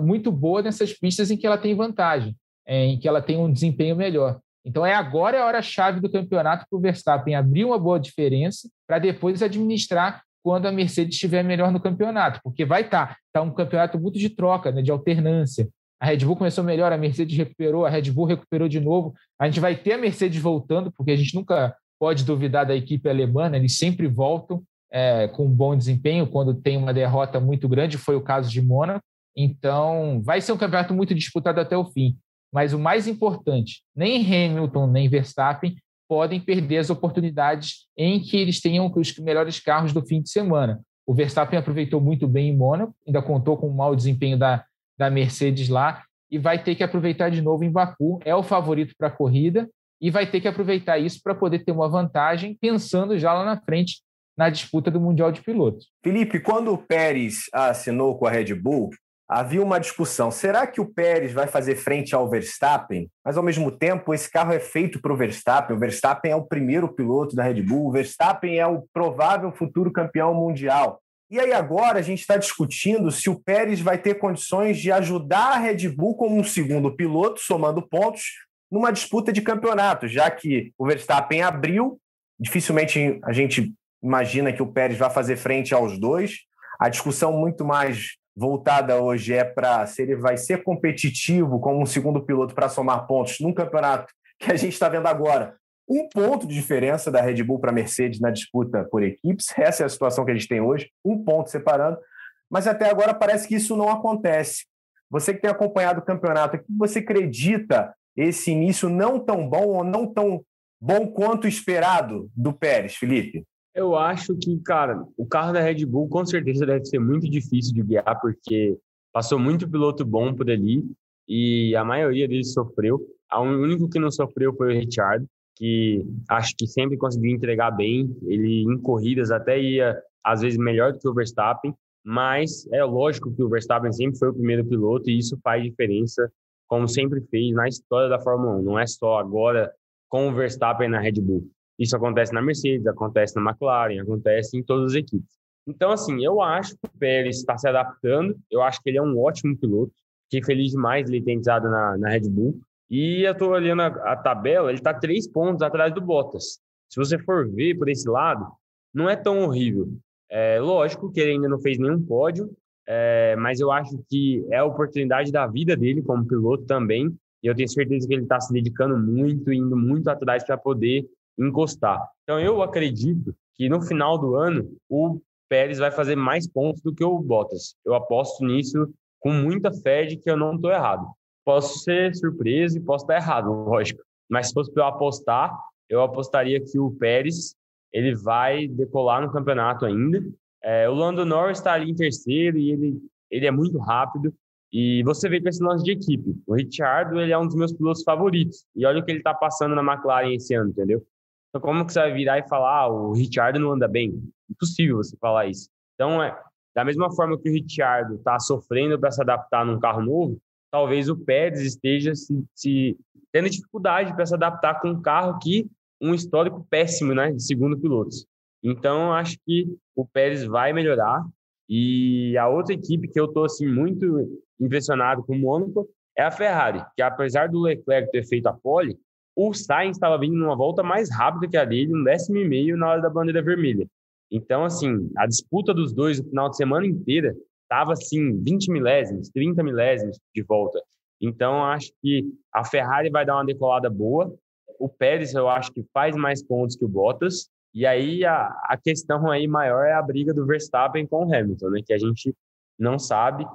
muito boa nessas pistas em que ela tem vantagem, é, em que ela tem um desempenho melhor. Então é agora a hora-chave do campeonato para o Verstappen abrir uma boa diferença para depois administrar quando a Mercedes estiver melhor no campeonato, porque vai estar tá, tá um campeonato muito de troca, né, de alternância. A Red Bull começou melhor, a Mercedes recuperou, a Red Bull recuperou de novo. A gente vai ter a Mercedes voltando, porque a gente nunca pode duvidar da equipe alemã, né? eles sempre voltam é, com um bom desempenho quando tem uma derrota muito grande, foi o caso de Mônaco. Então, vai ser um campeonato muito disputado até o fim. Mas o mais importante, nem Hamilton nem Verstappen podem perder as oportunidades em que eles tenham os melhores carros do fim de semana. O Verstappen aproveitou muito bem em Mônaco, ainda contou com o mau desempenho da, da Mercedes lá, e vai ter que aproveitar de novo em Baku. É o favorito para a corrida e vai ter que aproveitar isso para poder ter uma vantagem, pensando já lá na frente na disputa do Mundial de Pilotos. Felipe, quando o Pérez assinou com a Red Bull, havia uma discussão: será que o Pérez vai fazer frente ao Verstappen? Mas, ao mesmo tempo, esse carro é feito para o Verstappen. O Verstappen é o primeiro piloto da Red Bull, o Verstappen é o provável futuro campeão mundial. E aí, agora, a gente está discutindo se o Pérez vai ter condições de ajudar a Red Bull como um segundo piloto, somando pontos, numa disputa de campeonato, já que o Verstappen abriu, dificilmente a gente imagina que o Pérez vai fazer frente aos dois. A discussão muito mais voltada hoje é para se ele vai ser competitivo como um segundo piloto para somar pontos num campeonato que a gente está vendo agora. Um ponto de diferença da Red Bull para a Mercedes na disputa por equipes. Essa é a situação que a gente tem hoje, um ponto separando. Mas até agora parece que isso não acontece. Você que tem acompanhado o campeonato, você acredita esse início não tão bom ou não tão bom quanto esperado do Pérez, Felipe? Eu acho que, cara, o carro da Red Bull com certeza deve ser muito difícil de guiar, porque passou muito piloto bom por ali e a maioria deles sofreu. O único que não sofreu foi o Richard, que acho que sempre conseguiu entregar bem. Ele em corridas até ia, às vezes, melhor do que o Verstappen, mas é lógico que o Verstappen sempre foi o primeiro piloto e isso faz diferença, como sempre fez na história da Fórmula 1. Não é só agora com o Verstappen na Red Bull. Isso acontece na Mercedes, acontece na McLaren, acontece em todas as equipes. Então, assim, eu acho que o Pérez está se adaptando, eu acho que ele é um ótimo piloto, fiquei feliz demais de ele ter entrado na, na Red Bull. E eu estou olhando a, a, tabela, ele está três pontos atrás do Bottas. Se você for ver por esse lado, não é tão horrível. É lógico que ele ainda não fez nenhum pódio, é, mas eu acho que é a oportunidade da vida dele como piloto também. E eu tenho certeza que ele está se dedicando muito, indo muito atrás para poder encostar. Então eu acredito que no final do ano o Pérez vai fazer mais pontos do que o Bottas. Eu aposto nisso com muita fé de que eu não estou errado. Posso ser surpreso e posso estar errado, lógico. Mas se fosse para eu apostar, eu apostaria que o Pérez ele vai decolar no campeonato ainda. É, o Lando Norris está ali em terceiro e ele, ele é muito rápido. E você vê com esse lance de equipe. O Ricciardo, ele é um dos meus pilotos favoritos. E olha o que ele está passando na McLaren esse ano, entendeu? Então, como que você vai virar e falar, ah, o Ricciardo não anda bem? Impossível você falar isso. Então, é, da mesma forma que o Ricciardo está sofrendo para se adaptar num carro novo, talvez o Pérez esteja se, se tendo dificuldade para se adaptar com um carro que um histórico péssimo, né, de segundo pilotos. Então, acho que o Pérez vai melhorar. E a outra equipe que eu estou assim muito impressionado com o Mônaco é a Ferrari, que apesar do Leclerc ter feito a pole, o Sainz estava vindo numa volta mais rápida que a dele, um décimo e meio na hora da bandeira vermelha. Então, assim, a disputa dos dois no final de semana inteira estava, assim, 20 milésimos, 30 milésimos de volta. Então, acho que a Ferrari vai dar uma decolada boa. O Pérez, eu acho que faz mais pontos que o Bottas. E aí, a, a questão aí maior é a briga do Verstappen com o Hamilton, né? Que a gente não sabe.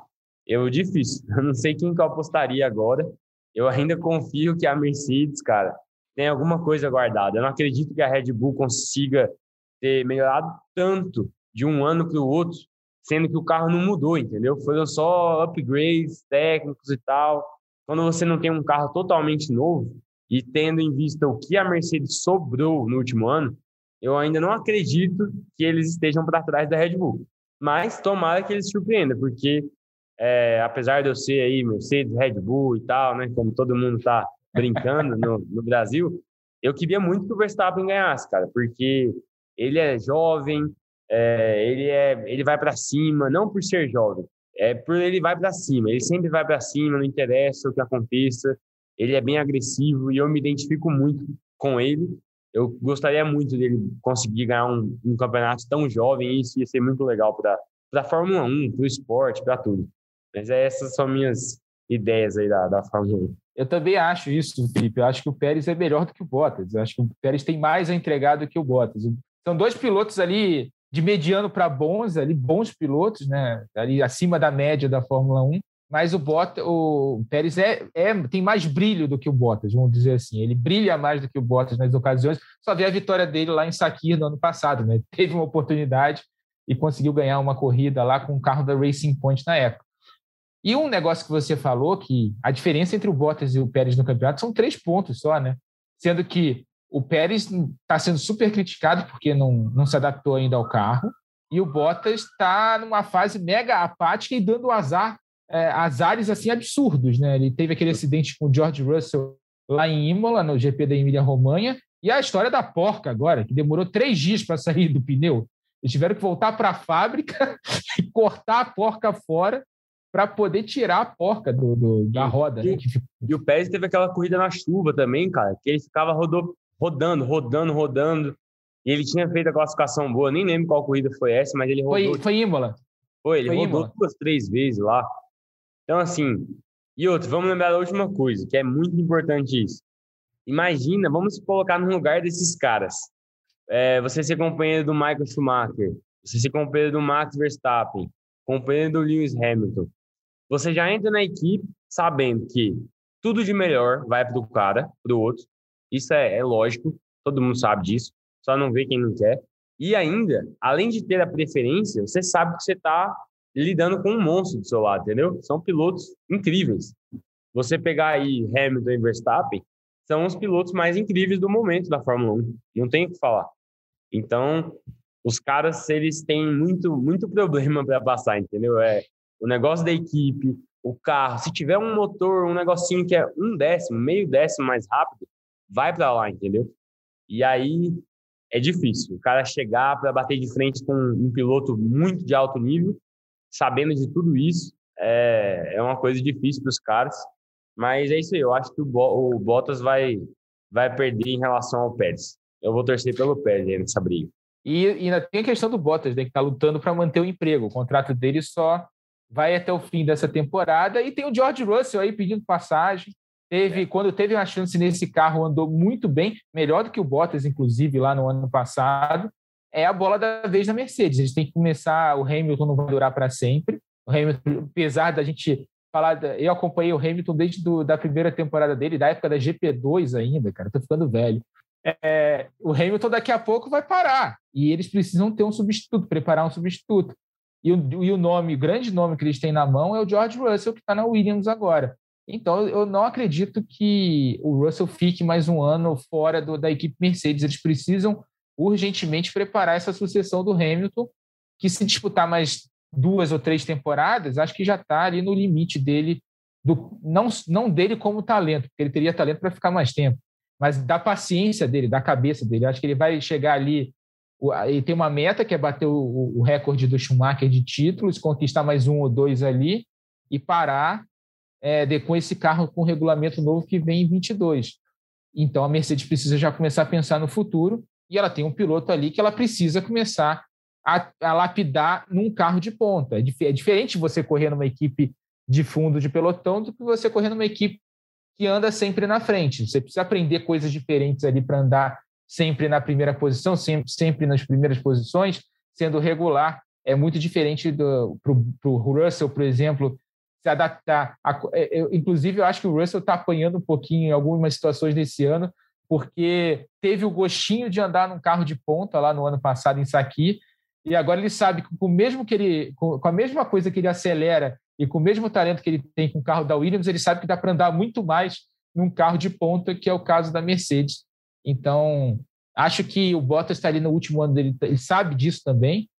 Eu, difícil. Eu não sei quem que eu apostaria agora eu ainda confio que a Mercedes, cara, tem alguma coisa guardada. Eu não acredito que a Red Bull consiga ter melhorado tanto de um ano para o outro, sendo que o carro não mudou, entendeu? Foram só upgrades técnicos e tal. Quando você não tem um carro totalmente novo e tendo em vista o que a Mercedes sobrou no último ano, eu ainda não acredito que eles estejam para trás da Red Bull. Mas tomara que eles surpreendam, porque é, apesar de eu ser aí Mercedes, Red Bull e tal, né, como todo mundo está brincando no, no, Brasil, eu queria muito que o Verstappen ganhasse, cara, porque ele é jovem, é, ele é, ele vai para cima, não por ser jovem, é por ele vai para cima, ele sempre vai para cima, não interessa o que aconteça, ele é bem agressivo e eu me identifico muito com ele. Eu gostaria muito dele conseguir ganhar um, um campeonato tão jovem, isso ia ser muito legal para a Fórmula 1, para o esporte, para tudo. Mas é, essas são minhas ideias aí da, da Fórmula 1. Eu também acho isso, Felipe. Eu acho que o Pérez é melhor do que o Bottas. Eu acho que o Pérez tem mais a entregar do que o Bottas. São dois pilotos ali de mediano para bons, ali bons pilotos, né? Ali acima da média da Fórmula 1. Mas o Bottas, o Pérez é, é, tem mais brilho do que o Bottas, vamos dizer assim. Ele brilha mais do que o Bottas nas ocasiões. Só vê a vitória dele lá em Sakir no ano passado, né? Teve uma oportunidade e conseguiu ganhar uma corrida lá com o carro da Racing Point na época. E um negócio que você falou, que a diferença entre o Bottas e o Pérez no campeonato são três pontos só, né? Sendo que o Pérez está sendo super criticado porque não, não se adaptou ainda ao carro, e o Bottas está numa fase mega apática e dando azar, é, azares assim absurdos, né? Ele teve aquele acidente com o George Russell lá em Imola, no GP da Emília-Romanha, e a história da porca agora, que demorou três dias para sair do pneu. Eles tiveram que voltar para a fábrica e cortar a porca fora para poder tirar a porca do, do da roda. E, né? e, o Pérez teve aquela corrida na chuva também, cara, que ele ficava rodou, rodando, rodando, rodando. E ele tinha feito a classificação boa, nem lembro qual corrida foi essa, mas ele rodou. Foi, foi Imola. Foi, ele foi rodou Imola. duas, três vezes lá. Então, assim. E outro, vamos lembrar da última coisa, que é muito importante isso. Imagina, vamos se colocar no lugar desses caras. É, você ser companheiro do Michael Schumacher, você ser companheiro do Max Verstappen, companheiro do Lewis Hamilton. Você já entra na equipe sabendo que tudo de melhor vai para o cara, para o outro. Isso é, é lógico, todo mundo sabe disso, só não vê quem não quer. E ainda, além de ter a preferência, você sabe que você está lidando com um monstro do seu lado, entendeu? São pilotos incríveis. Você pegar aí Hamilton e Verstappen, são os pilotos mais incríveis do momento da Fórmula 1. Não tem o que falar. Então, os caras, eles têm muito, muito problema para passar, entendeu? É, o negócio da equipe, o carro, se tiver um motor, um negocinho que é um décimo, meio décimo mais rápido, vai para lá, entendeu? E aí é difícil. O cara chegar para bater de frente com um piloto muito de alto nível, sabendo de tudo isso, é, é uma coisa difícil para os caras. Mas é isso aí. Eu acho que o, Bo o Bottas vai, vai perder em relação ao Pérez. Eu vou torcer pelo Pérez nessa briga. E, e ainda tem a questão do Bottas, né, que está lutando para manter o emprego. O contrato dele só vai até o fim dessa temporada. E tem o George Russell aí pedindo passagem. Teve, quando teve uma chance nesse carro, andou muito bem, melhor do que o Bottas, inclusive, lá no ano passado. É a bola da vez da Mercedes. Eles têm que começar. O Hamilton não vai durar para sempre. O Hamilton, apesar da gente falar. Eu acompanhei o Hamilton desde do, da primeira temporada dele, da época da GP2 ainda, cara. Tô ficando velho. é, o Hamilton daqui a pouco vai parar e eles precisam ter um substituto, preparar um substituto. E o, e o nome, o grande nome que eles têm na mão é o George Russell, que está na Williams agora. Então, eu não acredito que o Russell fique mais um ano fora do, da equipe Mercedes. Eles precisam urgentemente preparar essa sucessão do Hamilton, que se disputar mais duas ou três temporadas, acho que já está ali no limite dele, do, não, não dele como talento, porque ele teria talento para ficar mais tempo, mas da paciência dele, da cabeça dele. Acho que ele vai chegar ali. Ele tem uma meta que é bater o, o recorde do Schumacher de títulos, conquistar mais um ou dois ali e parar é, de, com esse carro com regulamento novo que vem em 22. Então a Mercedes precisa já começar a pensar no futuro e ela tem um piloto ali que ela precisa começar a, a lapidar num carro de ponta. É, dif é diferente você correr numa equipe de fundo de pelotão do que você correr numa equipe que anda sempre na frente. Você precisa aprender coisas diferentes ali para andar sempre na primeira posição, sempre, sempre nas primeiras posições, sendo regular. É muito diferente para o Russell, por exemplo, se adaptar. A, é, eu, inclusive, eu acho que o Russell está apanhando um pouquinho em algumas situações desse ano, porque teve o gostinho de andar num carro de ponta lá no ano passado em Saki, e agora ele sabe que com o mesmo que ele, com, a mesma coisa que ele acelera e com o mesmo talento que ele tem com o carro da Williams, ele sabe que dá para andar muito mais num carro de ponta, que é o caso da Mercedes. Então, acho que o Bottas está ali no último ano dele, ele sabe disso também,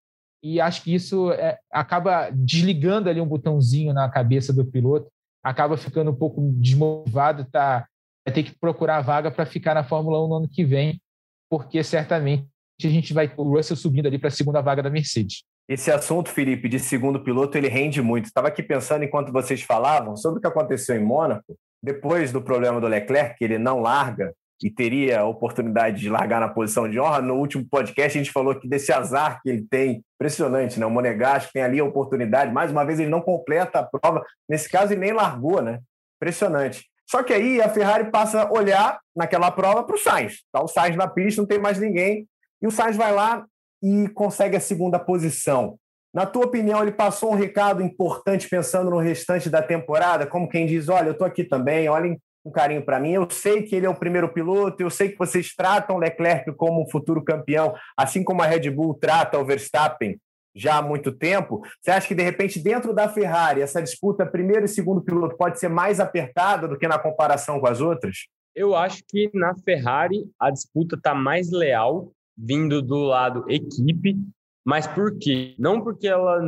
e acho que isso é, acaba desligando ali um botãozinho na cabeça do piloto, acaba ficando um pouco desmotivado, tá, vai ter que procurar vaga para ficar na Fórmula 1 no ano que vem, porque certamente a gente vai o Russell subindo ali para a segunda vaga da Mercedes. Esse assunto, Felipe, de segundo piloto, ele rende muito. Estava aqui pensando enquanto vocês falavam sobre o que aconteceu em Mônaco, depois do problema do Leclerc, que ele não larga, e teria a oportunidade de largar na posição de honra. No último podcast, a gente falou que desse azar que ele tem, impressionante, né? O Monegasco tem ali a oportunidade, mais uma vez ele não completa a prova, nesse caso ele nem largou, né? Impressionante. Só que aí a Ferrari passa a olhar naquela prova para o Sainz. Tá o Sainz na pista, não tem mais ninguém, e o Sainz vai lá e consegue a segunda posição. Na tua opinião, ele passou um recado importante pensando no restante da temporada, como quem diz: olha, eu estou aqui também, olhem um carinho para mim. Eu sei que ele é o primeiro piloto, eu sei que vocês tratam Leclerc como um futuro campeão, assim como a Red Bull trata o Verstappen já há muito tempo. Você acha que, de repente, dentro da Ferrari, essa disputa primeiro e segundo piloto pode ser mais apertada do que na comparação com as outras? Eu acho que na Ferrari a disputa está mais leal, vindo do lado equipe, mas por quê? Não porque ela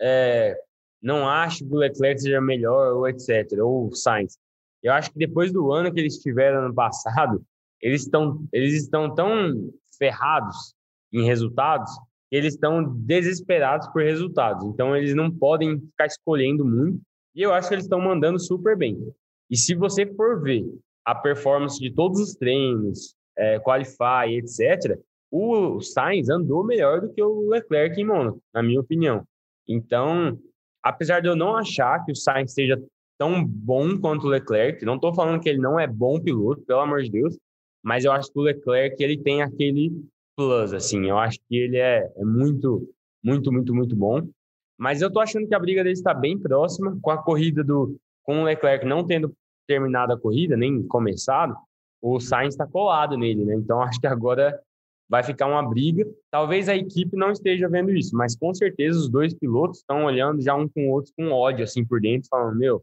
é, não acha que o Leclerc seja melhor ou etc., ou Sainz, eu acho que depois do ano que eles tiveram no passado, eles estão eles estão tão ferrados em resultados que eles estão desesperados por resultados. Então eles não podem ficar escolhendo muito. E eu acho que eles estão mandando super bem. E se você for ver a performance de todos os treinos, é, qualify, etc., o Sainz andou melhor do que o Leclerc em Mônaco, na minha opinião. Então, apesar de eu não achar que o Sainz esteja tão bom quanto o Leclerc. Não estou falando que ele não é bom piloto, pelo amor de Deus, mas eu acho que o Leclerc ele tem aquele plus, assim. Eu acho que ele é, é muito, muito, muito, muito bom. Mas eu estou achando que a briga dele está bem próxima com a corrida do com o Leclerc não tendo terminado a corrida nem começado, o Sainz está colado nele, né? Então acho que agora vai ficar uma briga. Talvez a equipe não esteja vendo isso, mas com certeza os dois pilotos estão olhando já um com o outro com ódio assim por dentro, falando: "Meu,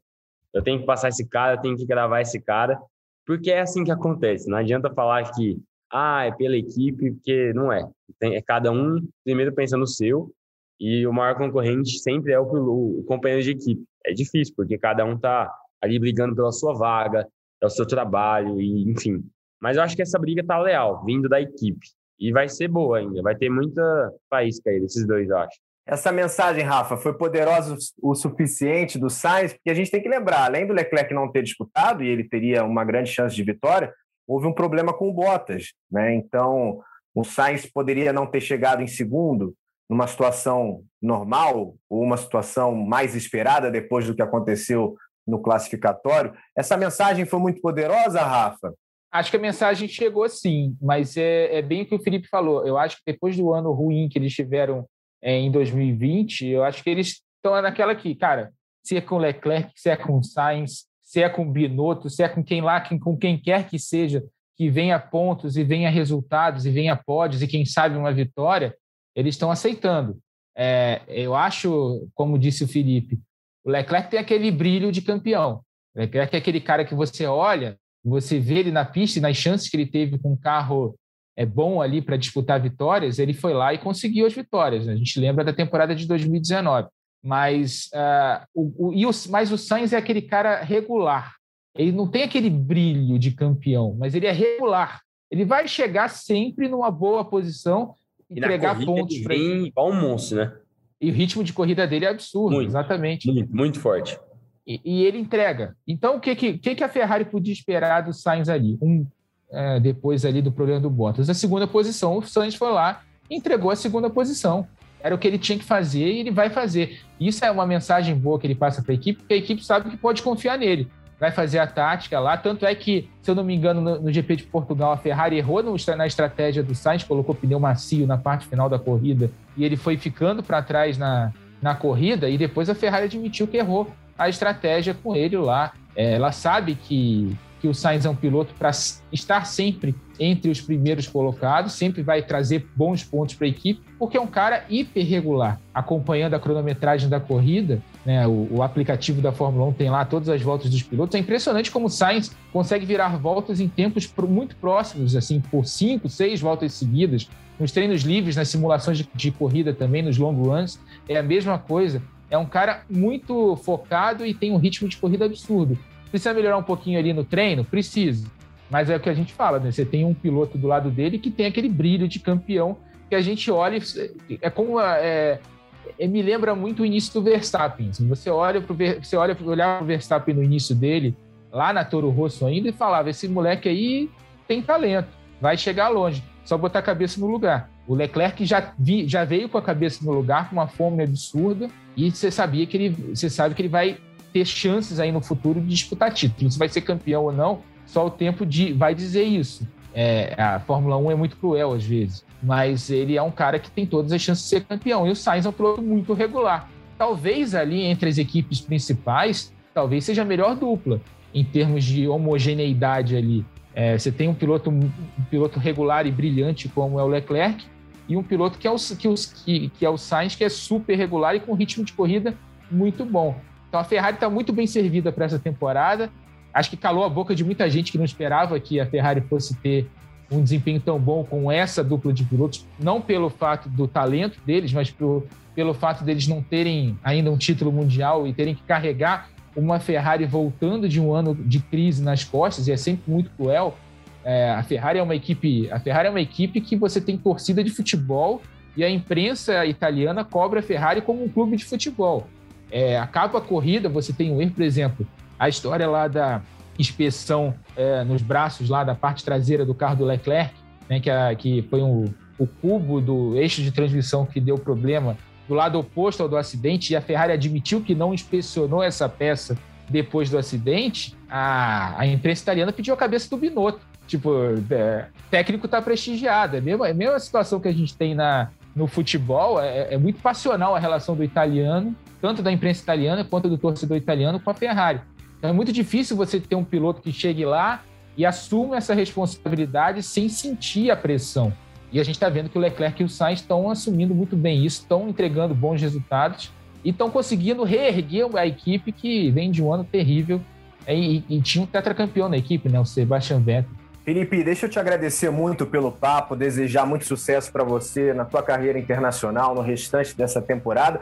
eu tenho que passar esse cara, eu tenho que gravar esse cara, porque é assim que acontece. Não adianta falar que ah, é pela equipe, porque não é. Tem, é cada um primeiro pensando no seu e o maior concorrente sempre é o, o, o companheiro de equipe. É difícil, porque cada um tá ali brigando pela sua vaga, pelo seu trabalho e enfim. Mas eu acho que essa briga tá leal, vindo da equipe. E vai ser boa ainda, vai ter muita faísca aí desses dois, eu acho. Essa mensagem, Rafa, foi poderosa o suficiente do Sainz, porque a gente tem que lembrar, além do Leclerc não ter disputado, e ele teria uma grande chance de vitória, houve um problema com o Bottas. Né? Então, o Sainz poderia não ter chegado em segundo, numa situação normal, ou uma situação mais esperada depois do que aconteceu no classificatório. Essa mensagem foi muito poderosa, Rafa? Acho que a mensagem chegou sim, mas é, é bem o que o Felipe falou. Eu acho que depois do ano ruim que eles tiveram em 2020, eu acho que eles estão naquela aqui, cara, se é com Leclerc, se é com Sainz, se é com Binotto, se é com quem lá, com quem quer que seja que venha pontos e venha resultados e venha pódios e quem sabe uma vitória, eles estão aceitando. É, eu acho, como disse o Felipe, o Leclerc tem aquele brilho de campeão. O Leclerc é aquele cara que você olha, você vê ele na pista e nas chances que ele teve com um carro é bom ali para disputar vitórias, ele foi lá e conseguiu as vitórias. Né? A gente lembra da temporada de 2019. Mas, uh, o, o, e o, mas o Sainz é aquele cara regular. Ele não tem aquele brilho de campeão, mas ele é regular. Ele vai chegar sempre numa boa posição e entregar pontos para ele. Igual um monstro, né? E o ritmo de corrida dele é absurdo, muito, exatamente. Muito, muito forte. E, e, ele entrega. Então, o que, que, que a Ferrari podia esperar do Sainz ali? Um, é, depois ali do problema do Bottas. A segunda posição, o Sainz foi lá entregou a segunda posição. Era o que ele tinha que fazer e ele vai fazer. Isso é uma mensagem boa que ele passa para a equipe, porque a equipe sabe que pode confiar nele. Vai fazer a tática lá. Tanto é que, se eu não me engano, no, no GP de Portugal, a Ferrari errou no, na estratégia do Sainz, colocou pneu macio na parte final da corrida e ele foi ficando para trás na, na corrida. E depois a Ferrari admitiu que errou a estratégia com ele lá. É, ela sabe que que o Sainz é um piloto para estar sempre entre os primeiros colocados, sempre vai trazer bons pontos para a equipe, porque é um cara hiper regular, acompanhando a cronometragem da corrida, né? O, o, aplicativo da Fórmula 1 tem lá todas as voltas dos pilotos. É impressionante como o Sainz consegue virar voltas em tempos muito próximos, assim, por cinco, seis voltas seguidas. Nos treinos livres, nas simulações de, de corrida também, nos long runs, é a mesma coisa. É um cara muito focado e tem um ritmo de corrida absurdo. Precisa melhorar um pouquinho ali no treino? Precisa. Mas é o que a gente fala, né? Você tem um piloto do lado dele que tem aquele brilho de campeão que a gente olha. É como. É, é, me lembra muito o início do Verstappen. Você olha para você olha olhar o Verstappen no início dele, lá na Toro Rosso ainda, e falava: esse moleque aí tem talento, vai chegar longe, só botar a cabeça no lugar. O Leclerc já, vi, já veio com a cabeça no lugar, com uma fome absurda, e você sabia que ele, você sabe que ele vai ter chances aí no futuro de disputar título. Se vai ser campeão ou não, só o tempo de, vai dizer isso. É, a Fórmula 1 é muito cruel às vezes, mas ele é um cara que tem todas as chances de ser campeão. E o Sainz é um piloto muito regular. Talvez ali entre as equipes principais, talvez seja a melhor dupla em termos de homogeneidade ali. É, você tem um piloto, um piloto regular e brilhante como é o Leclerc e um piloto que é o, que, que, que é o Sainz, que é super regular e com ritmo de corrida muito bom. Então a Ferrari está muito bem servida para essa temporada. Acho que calou a boca de muita gente que não esperava que a Ferrari fosse ter um desempenho tão bom com essa dupla de pilotos, não pelo fato do talento deles, mas pelo, pelo fato deles não terem ainda um título mundial e terem que carregar uma Ferrari voltando de um ano de crise nas costas, e é sempre muito cruel. É, a Ferrari é uma equipe, a Ferrari é uma equipe que você tem torcida de futebol e a imprensa italiana cobra a Ferrari como um clube de futebol. É, acaba a corrida, você tem um erro, por exemplo, a história lá da inspeção é, nos braços lá da parte traseira do carro do Leclerc, né, que, a, que foi um, o cubo do eixo de transmissão que deu problema do lado oposto ao do acidente, e a Ferrari admitiu que não inspecionou essa peça depois do acidente, a, a imprensa italiana pediu a cabeça do Binotto. Tipo, é, técnico está prestigiado. É é a mesma situação que a gente tem na, no futebol, é, é muito passional a relação do italiano tanto da imprensa italiana quanto do torcedor italiano com a Ferrari. Então é muito difícil você ter um piloto que chegue lá e assuma essa responsabilidade sem sentir a pressão. E a gente está vendo que o Leclerc e o Sainz estão assumindo muito bem isso, estão entregando bons resultados e estão conseguindo reerguer a equipe que vem de um ano terrível e, e, e tinha um tetracampeão na equipe, né, o Sebastian Vettel. Felipe, deixa eu te agradecer muito pelo papo, desejar muito sucesso para você na tua carreira internacional, no restante dessa temporada.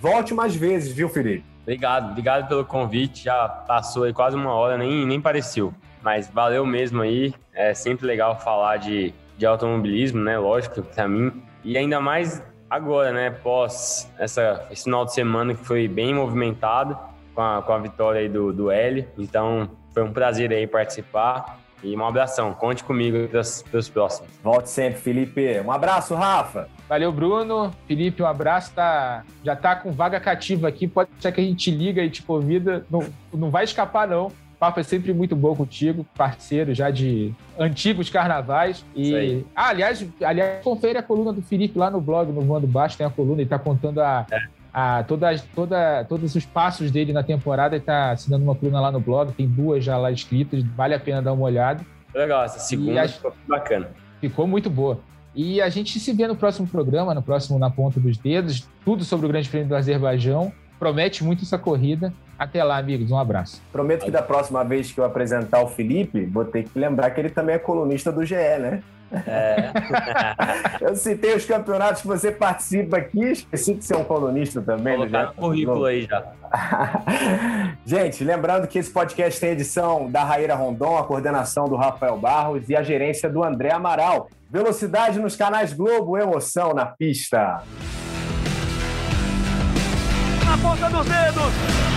Volte mais vezes, viu, Felipe? Obrigado, obrigado pelo convite. Já passou aí quase uma hora, nem, nem pareceu. Mas valeu mesmo aí. É sempre legal falar de, de automobilismo, né? Lógico, para mim. E ainda mais agora, né? Pós essa, esse final de semana que foi bem movimentado com a, com a vitória aí do, do L. Então, foi um prazer aí participar. E um abração. Conte comigo para os próximos. Volte sempre, Felipe. Um abraço, Rafa. Valeu, Bruno. Felipe, um abraço. Tá, já tá com vaga cativa aqui. Pode ser que a gente liga e te convida. Não, não vai escapar, não. O papo é sempre muito bom contigo, parceiro já de antigos carnavais. E, ah, aliás, aliás, confere a coluna do Felipe lá no blog, no Voando Baixo, tem a coluna, ele tá contando a, é. A, toda, toda, todos os passos dele na temporada, ele tá assinando uma coluna lá no blog, tem duas já lá escritas, vale a pena dar uma olhada. Legal, essa segunda acho... ficou bacana. Ficou muito boa. E a gente se vê no próximo programa, no próximo Na Ponta dos Dedos, tudo sobre o Grande Prêmio do Azerbaijão. Promete muito essa corrida. Até lá, amigos. Um abraço. Prometo que da próxima vez que eu apresentar o Felipe, vou ter que lembrar que ele também é colunista do GE, né? É. eu citei os campeonatos que você participa aqui, esqueci de ser um colunista também. Vou colocar no currículo aí já. Gente, lembrando que esse podcast tem edição da Raíra Rondon, a coordenação do Rafael Barros e a gerência do André Amaral. Velocidade nos canais Globo, emoção na pista. Na ponta dos dedos